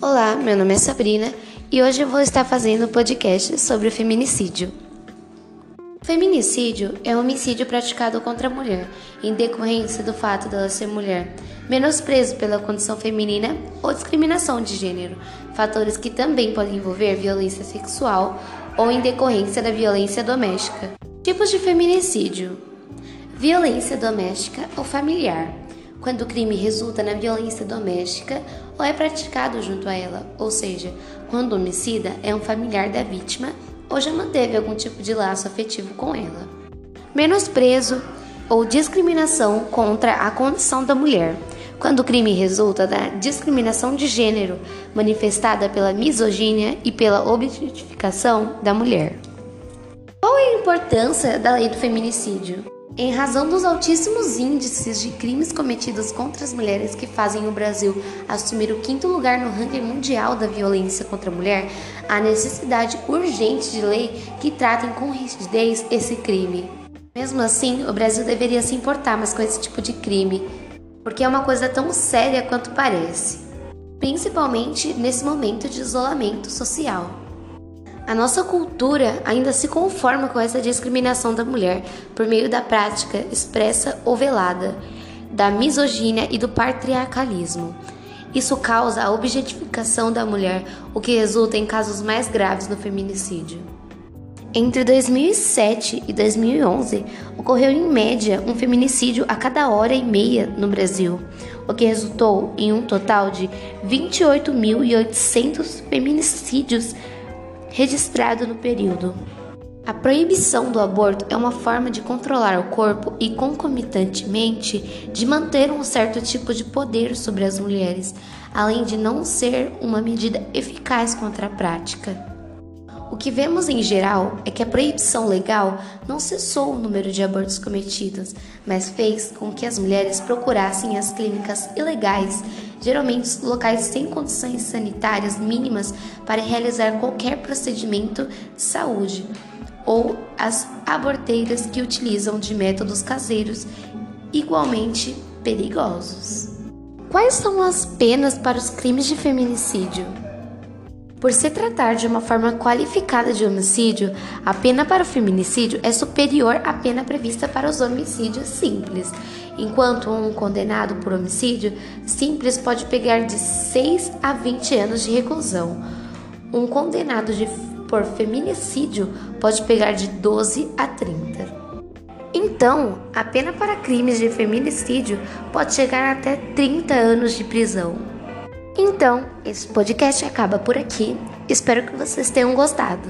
Olá, meu nome é Sabrina e hoje eu vou estar fazendo um podcast sobre o feminicídio. Feminicídio é um homicídio praticado contra a mulher em decorrência do fato dela ser mulher, menosprezo pela condição feminina ou discriminação de gênero, fatores que também podem envolver violência sexual ou em decorrência da violência doméstica. Tipos de feminicídio: violência doméstica ou familiar quando o crime resulta na violência doméstica ou é praticado junto a ela, ou seja, quando o homicida é um familiar da vítima ou já manteve algum tipo de laço afetivo com ela. Menosprezo ou discriminação contra a condição da mulher, quando o crime resulta da discriminação de gênero manifestada pela misoginia e pela objetificação da mulher. Qual é a importância da lei do feminicídio? Em razão dos altíssimos índices de crimes cometidos contra as mulheres que fazem o Brasil assumir o quinto lugar no ranking mundial da violência contra a mulher, há necessidade urgente de lei que tratem com rigidez esse crime. Mesmo assim, o Brasil deveria se importar mais com esse tipo de crime, porque é uma coisa tão séria quanto parece, principalmente nesse momento de isolamento social. A nossa cultura ainda se conforma com essa discriminação da mulher por meio da prática expressa ou velada, da misoginia e do patriarcalismo. Isso causa a objetificação da mulher, o que resulta em casos mais graves no feminicídio. Entre 2007 e 2011, ocorreu em média um feminicídio a cada hora e meia no Brasil, o que resultou em um total de 28.800 feminicídios registrado no período. A proibição do aborto é uma forma de controlar o corpo e, concomitantemente, de manter um certo tipo de poder sobre as mulheres, além de não ser uma medida eficaz contra a prática. O que vemos em geral é que a proibição legal não cessou o número de abortos cometidos, mas fez com que as mulheres procurassem as clínicas ilegais geralmente locais sem condições sanitárias mínimas para realizar qualquer procedimento de saúde, ou as aborteiras que utilizam de métodos caseiros igualmente perigosos. Quais são as penas para os crimes de feminicídio? Por se tratar de uma forma qualificada de homicídio, a pena para o feminicídio é superior à pena prevista para os homicídios simples, enquanto um condenado por homicídio simples pode pegar de 6 a 20 anos de reclusão. Um condenado de, por feminicídio pode pegar de 12 a 30. Então, a pena para crimes de feminicídio pode chegar até 30 anos de prisão. Então, esse podcast acaba por aqui. Espero que vocês tenham gostado.